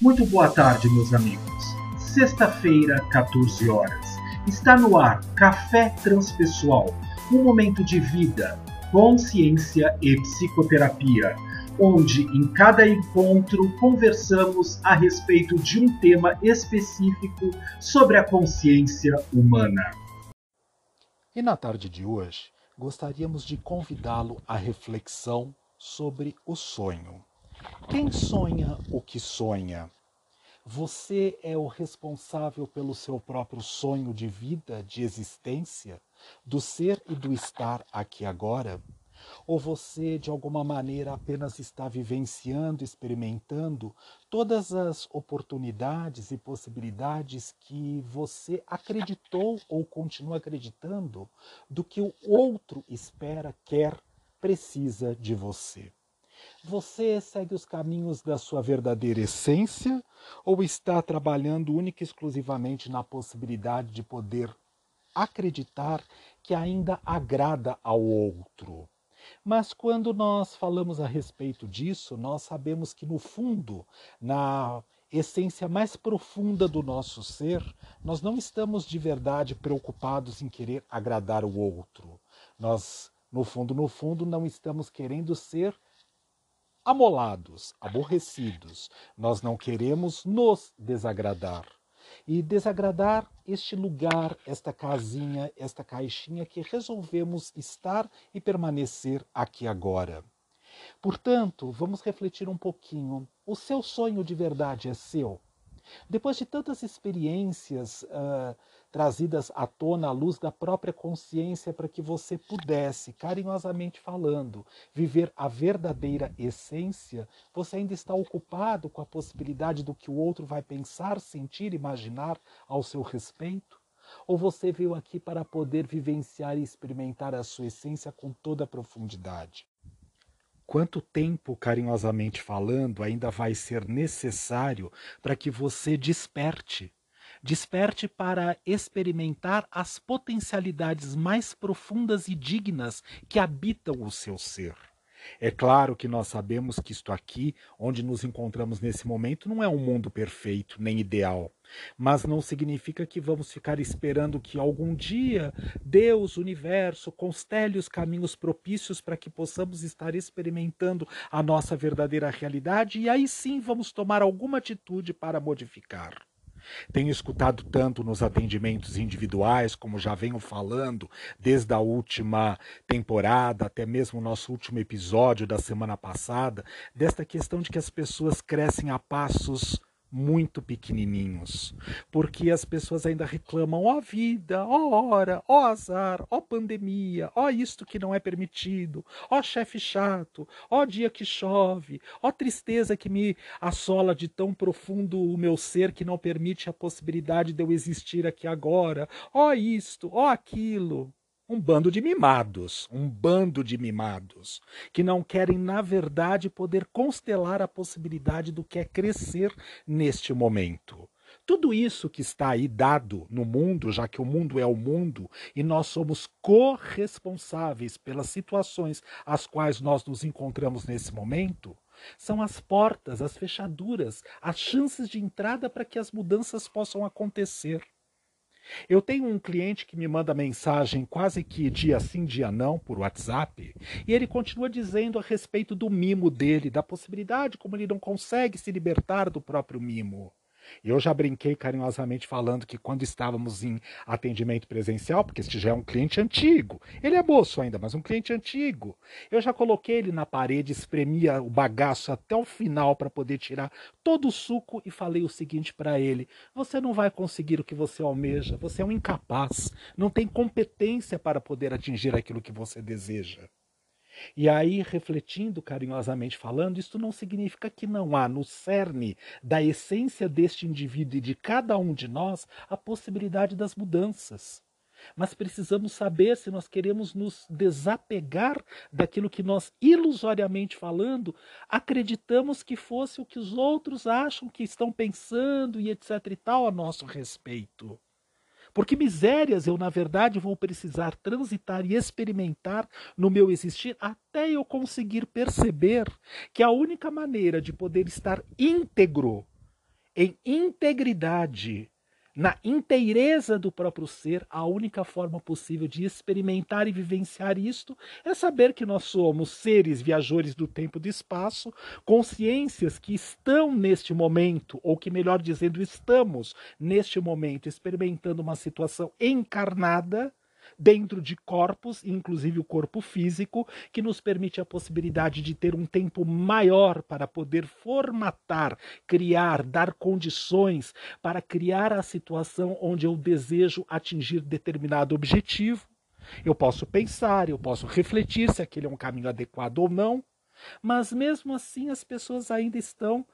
Muito boa tarde, meus amigos. Sexta-feira, 14 horas. Está no ar Café Transpessoal, um momento de vida, consciência e psicoterapia, onde em cada encontro conversamos a respeito de um tema específico sobre a consciência humana. E na tarde de hoje, gostaríamos de convidá-lo à reflexão sobre o sonho. Quem sonha o que sonha? Você é o responsável pelo seu próprio sonho de vida, de existência, do ser e do estar aqui agora? Ou você, de alguma maneira, apenas está vivenciando, experimentando todas as oportunidades e possibilidades que você acreditou ou continua acreditando do que o outro espera, quer, precisa de você? Você segue os caminhos da sua verdadeira essência ou está trabalhando única e exclusivamente na possibilidade de poder acreditar que ainda agrada ao outro? Mas quando nós falamos a respeito disso, nós sabemos que no fundo, na essência mais profunda do nosso ser, nós não estamos de verdade preocupados em querer agradar o outro. Nós, no fundo, no fundo, não estamos querendo ser amolados, aborrecidos. Nós não queremos nos desagradar. E desagradar este lugar, esta casinha, esta caixinha que resolvemos estar e permanecer aqui agora. Portanto, vamos refletir um pouquinho. O seu sonho de verdade é seu? Depois de tantas experiências uh, trazidas à tona à luz da própria consciência para que você pudesse, carinhosamente falando, viver a verdadeira essência, você ainda está ocupado com a possibilidade do que o outro vai pensar, sentir, imaginar ao seu respeito? Ou você veio aqui para poder vivenciar e experimentar a sua essência com toda a profundidade? Quanto tempo, carinhosamente falando, ainda vai ser necessário para que você desperte Desperte para experimentar as potencialidades mais profundas e dignas que habitam o seu ser. É claro que nós sabemos que isto aqui, onde nos encontramos nesse momento, não é um mundo perfeito nem ideal. Mas não significa que vamos ficar esperando que algum dia Deus, o universo, constele os caminhos propícios para que possamos estar experimentando a nossa verdadeira realidade e aí sim vamos tomar alguma atitude para modificar. Tenho escutado tanto nos atendimentos individuais, como já venho falando desde a última temporada, até mesmo o nosso último episódio da semana passada, desta questão de que as pessoas crescem a passos muito pequenininhos, porque as pessoas ainda reclamam: ó oh vida, ó oh hora, ó oh azar, ó pandemia, ó isto que não é permitido, ó chefe chato, ó dia que chove, ó tristeza que me assola de tão profundo o meu ser que não permite a possibilidade de eu existir aqui agora, ó isto, ó aquilo um bando de mimados, um bando de mimados, que não querem, na verdade, poder constelar a possibilidade do que é crescer neste momento. Tudo isso que está aí dado no mundo, já que o mundo é o mundo e nós somos corresponsáveis pelas situações às quais nós nos encontramos nesse momento, são as portas, as fechaduras, as chances de entrada para que as mudanças possam acontecer. Eu tenho um cliente que me manda mensagem quase que dia sim, dia não, por WhatsApp, e ele continua dizendo a respeito do mimo dele, da possibilidade como ele não consegue se libertar do próprio mimo. Eu já brinquei carinhosamente falando que quando estávamos em atendimento presencial, porque este já é um cliente antigo, ele é moço ainda, mas um cliente antigo, eu já coloquei ele na parede, espremia o bagaço até o final para poder tirar todo o suco e falei o seguinte para ele: você não vai conseguir o que você almeja, você é um incapaz, não tem competência para poder atingir aquilo que você deseja. E aí, refletindo carinhosamente falando, isto não significa que não há no cerne da essência deste indivíduo e de cada um de nós a possibilidade das mudanças. Mas precisamos saber se nós queremos nos desapegar daquilo que nós, ilusoriamente falando, acreditamos que fosse o que os outros acham que estão pensando e etc e tal a nosso respeito. Porque misérias eu, na verdade, vou precisar transitar e experimentar no meu existir até eu conseguir perceber que a única maneira de poder estar íntegro em integridade, na inteireza do próprio ser, a única forma possível de experimentar e vivenciar isto é saber que nós somos seres viajores do tempo e do espaço, consciências que estão neste momento, ou que melhor dizendo, estamos neste momento experimentando uma situação encarnada dentro de corpos, inclusive o corpo físico, que nos permite a possibilidade de ter um tempo maior para poder formatar, criar, dar condições para criar a situação onde eu desejo atingir determinado objetivo. Eu posso pensar, eu posso refletir se aquele é um caminho adequado ou não, mas mesmo assim as pessoas ainda estão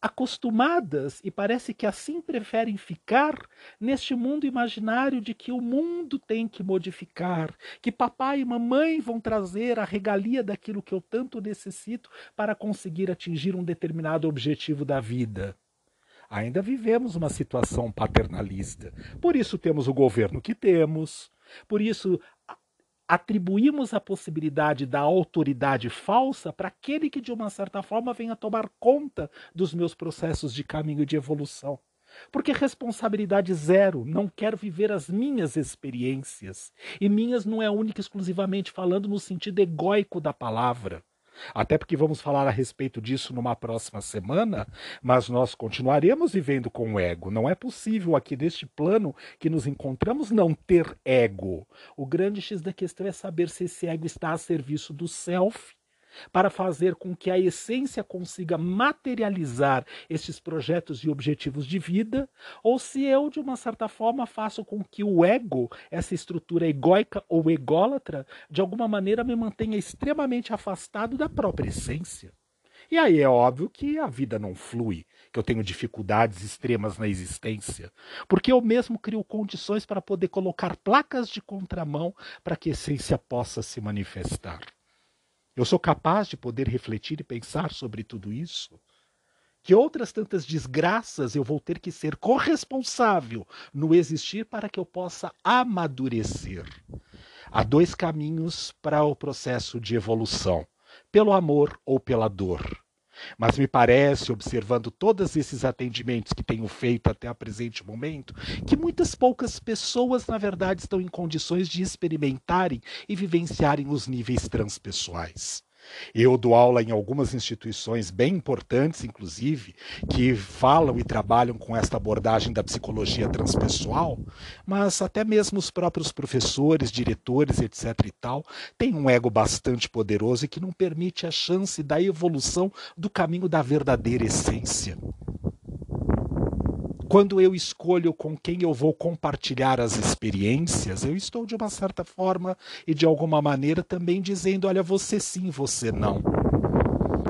acostumadas e parece que assim preferem ficar neste mundo imaginário de que o mundo tem que modificar, que papai e mamãe vão trazer a regalia daquilo que eu tanto necessito para conseguir atingir um determinado objetivo da vida. Ainda vivemos uma situação paternalista. Por isso temos o governo que temos, por isso atribuímos a possibilidade da autoridade falsa para aquele que, de uma certa forma, venha tomar conta dos meus processos de caminho de evolução. Porque responsabilidade zero, não quero viver as minhas experiências. E minhas não é única exclusivamente falando no sentido egóico da palavra. Até porque vamos falar a respeito disso numa próxima semana, mas nós continuaremos vivendo com o ego. Não é possível aqui neste plano que nos encontramos não ter ego. O grande X da questão é saber se esse ego está a serviço do self para fazer com que a essência consiga materializar estes projetos e objetivos de vida, ou se eu, de uma certa forma, faço com que o ego, essa estrutura egóica ou ególatra, de alguma maneira me mantenha extremamente afastado da própria essência. E aí é óbvio que a vida não flui, que eu tenho dificuldades extremas na existência, porque eu mesmo crio condições para poder colocar placas de contramão para que a essência possa se manifestar. Eu sou capaz de poder refletir e pensar sobre tudo isso? Que outras tantas desgraças eu vou ter que ser corresponsável no existir para que eu possa amadurecer? Há dois caminhos para o processo de evolução: pelo amor ou pela dor. Mas me parece, observando todos esses atendimentos que tenho feito até o presente momento, que muitas poucas pessoas, na verdade, estão em condições de experimentarem e vivenciarem os níveis transpessoais. Eu dou aula em algumas instituições bem importantes, inclusive, que falam e trabalham com esta abordagem da psicologia transpessoal, mas até mesmo os próprios professores, diretores, etc. e tal, têm um ego bastante poderoso e que não permite a chance da evolução do caminho da verdadeira essência. Quando eu escolho com quem eu vou compartilhar as experiências, eu estou de uma certa forma e de alguma maneira também dizendo: olha, você sim, você não.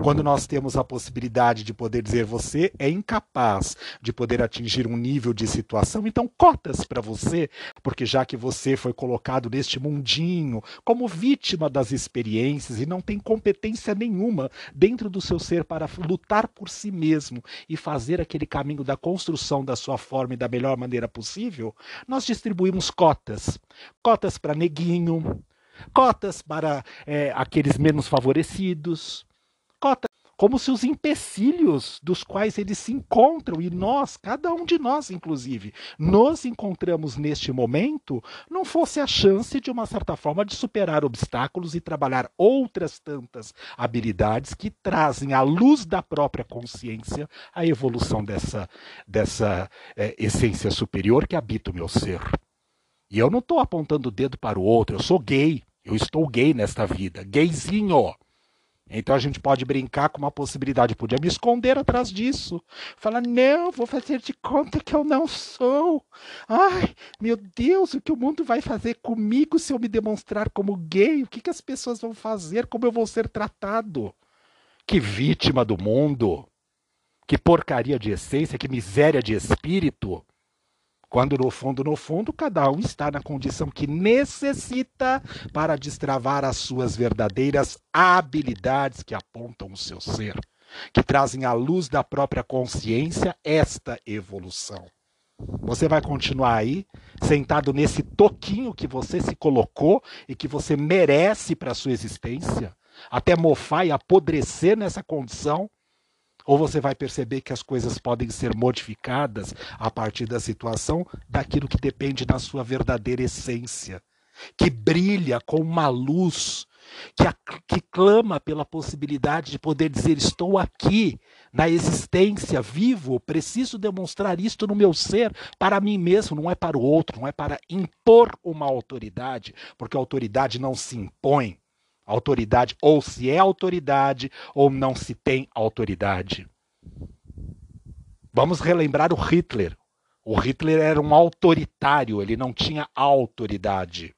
Quando nós temos a possibilidade de poder dizer você é incapaz de poder atingir um nível de situação, então cotas para você, porque já que você foi colocado neste mundinho como vítima das experiências e não tem competência nenhuma dentro do seu ser para lutar por si mesmo e fazer aquele caminho da construção da sua forma e da melhor maneira possível, nós distribuímos cotas. Cotas para neguinho, cotas para é, aqueles menos favorecidos, cota, como se os empecilhos dos quais eles se encontram, e nós, cada um de nós, inclusive, nos encontramos neste momento, não fosse a chance, de uma certa forma, de superar obstáculos e trabalhar outras tantas habilidades que trazem à luz da própria consciência a evolução dessa, dessa é, essência superior que habita o meu ser. E eu não estou apontando o dedo para o outro, eu sou gay. Eu estou gay nesta vida, gayzinho. Então a gente pode brincar com uma possibilidade. podia me esconder atrás disso. Falar, não, vou fazer de conta que eu não sou. Ai, meu Deus, o que o mundo vai fazer comigo se eu me demonstrar como gay? O que, que as pessoas vão fazer? Como eu vou ser tratado? Que vítima do mundo! Que porcaria de essência, que miséria de espírito! Quando no fundo, no fundo, cada um está na condição que necessita para destravar as suas verdadeiras habilidades que apontam o seu ser, que trazem à luz da própria consciência esta evolução. Você vai continuar aí, sentado nesse toquinho que você se colocou e que você merece para a sua existência, até mofar e apodrecer nessa condição? Ou você vai perceber que as coisas podem ser modificadas a partir da situação, daquilo que depende da sua verdadeira essência, que brilha com uma luz, que, a, que clama pela possibilidade de poder dizer: estou aqui, na existência, vivo, preciso demonstrar isto no meu ser, para mim mesmo, não é para o outro, não é para impor uma autoridade, porque a autoridade não se impõe autoridade, ou se é autoridade, ou não se tem autoridade. Vamos relembrar o Hitler. O Hitler era um autoritário, ele não tinha autoridade.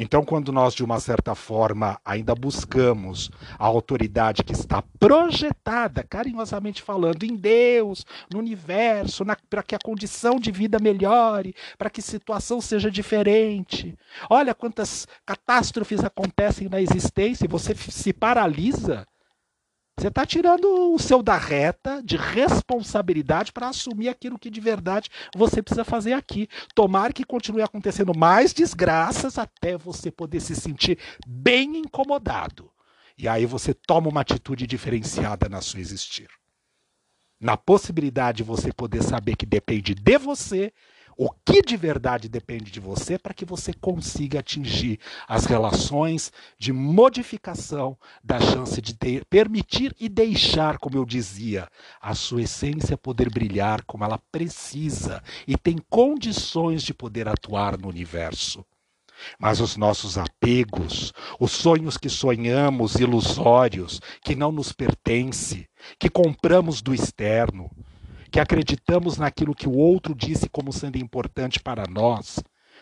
Então, quando nós, de uma certa forma, ainda buscamos a autoridade que está projetada, carinhosamente falando, em Deus, no universo, para que a condição de vida melhore, para que a situação seja diferente. Olha quantas catástrofes acontecem na existência e você se paralisa você está tirando o seu da reta de responsabilidade para assumir aquilo que de verdade você precisa fazer aqui. Tomar que continue acontecendo mais desgraças até você poder se sentir bem incomodado. E aí você toma uma atitude diferenciada na sua existir. Na possibilidade de você poder saber que depende de você o que de verdade depende de você para que você consiga atingir as relações de modificação da chance de ter, permitir e deixar, como eu dizia, a sua essência poder brilhar como ela precisa e tem condições de poder atuar no universo. Mas os nossos apegos, os sonhos que sonhamos ilusórios, que não nos pertencem, que compramos do externo, que acreditamos naquilo que o outro disse como sendo importante para nós,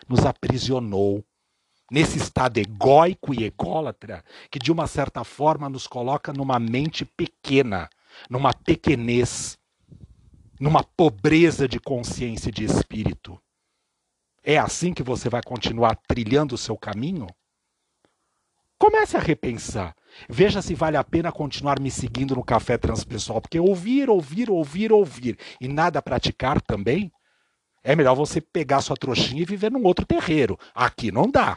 nos aprisionou nesse estado egóico e ególatra que de uma certa forma nos coloca numa mente pequena, numa pequenez, numa pobreza de consciência e de espírito. É assim que você vai continuar trilhando o seu caminho? Comece a repensar. Veja se vale a pena continuar me seguindo no café transpessoal, porque ouvir, ouvir, ouvir, ouvir e nada praticar também, é melhor você pegar sua trouxinha e viver num outro terreiro. Aqui não dá.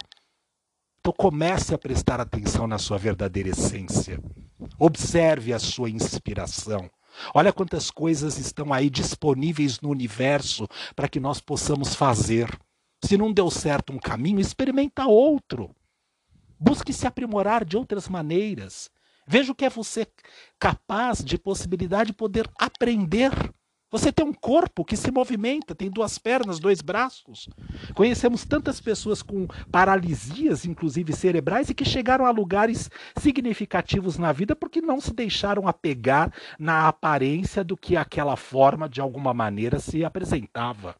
Então comece a prestar atenção na sua verdadeira essência. Observe a sua inspiração. Olha quantas coisas estão aí disponíveis no universo para que nós possamos fazer. Se não deu certo um caminho, experimenta outro. Busque se aprimorar de outras maneiras. Veja o que é você capaz de possibilidade de poder aprender. Você tem um corpo que se movimenta, tem duas pernas, dois braços. Conhecemos tantas pessoas com paralisias, inclusive cerebrais, e que chegaram a lugares significativos na vida porque não se deixaram apegar na aparência do que aquela forma de alguma maneira se apresentava.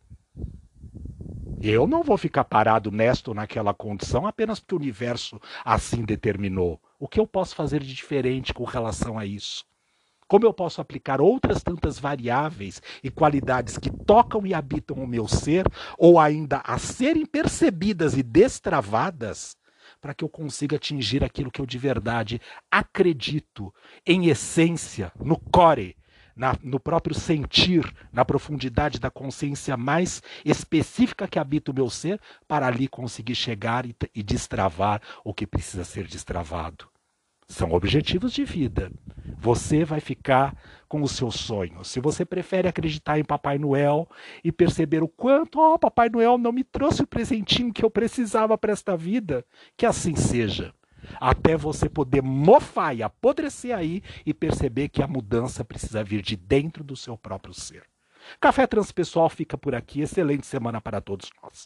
Eu não vou ficar parado nesta ou naquela condição apenas porque o universo assim determinou. O que eu posso fazer de diferente com relação a isso? Como eu posso aplicar outras tantas variáveis e qualidades que tocam e habitam o meu ser, ou ainda a serem percebidas e destravadas, para que eu consiga atingir aquilo que eu de verdade acredito, em essência, no core, na, no próprio sentir, na profundidade da consciência mais específica que habita o meu ser, para ali conseguir chegar e, e destravar o que precisa ser destravado. São objetivos de vida. Você vai ficar com os seus sonhos. Se você prefere acreditar em Papai Noel e perceber o quanto, ó, oh, Papai Noel não me trouxe o presentinho que eu precisava para esta vida, que assim seja até você poder mofar e apodrecer aí e perceber que a mudança precisa vir de dentro do seu próprio ser. Café Transpessoal fica por aqui. Excelente semana para todos nós.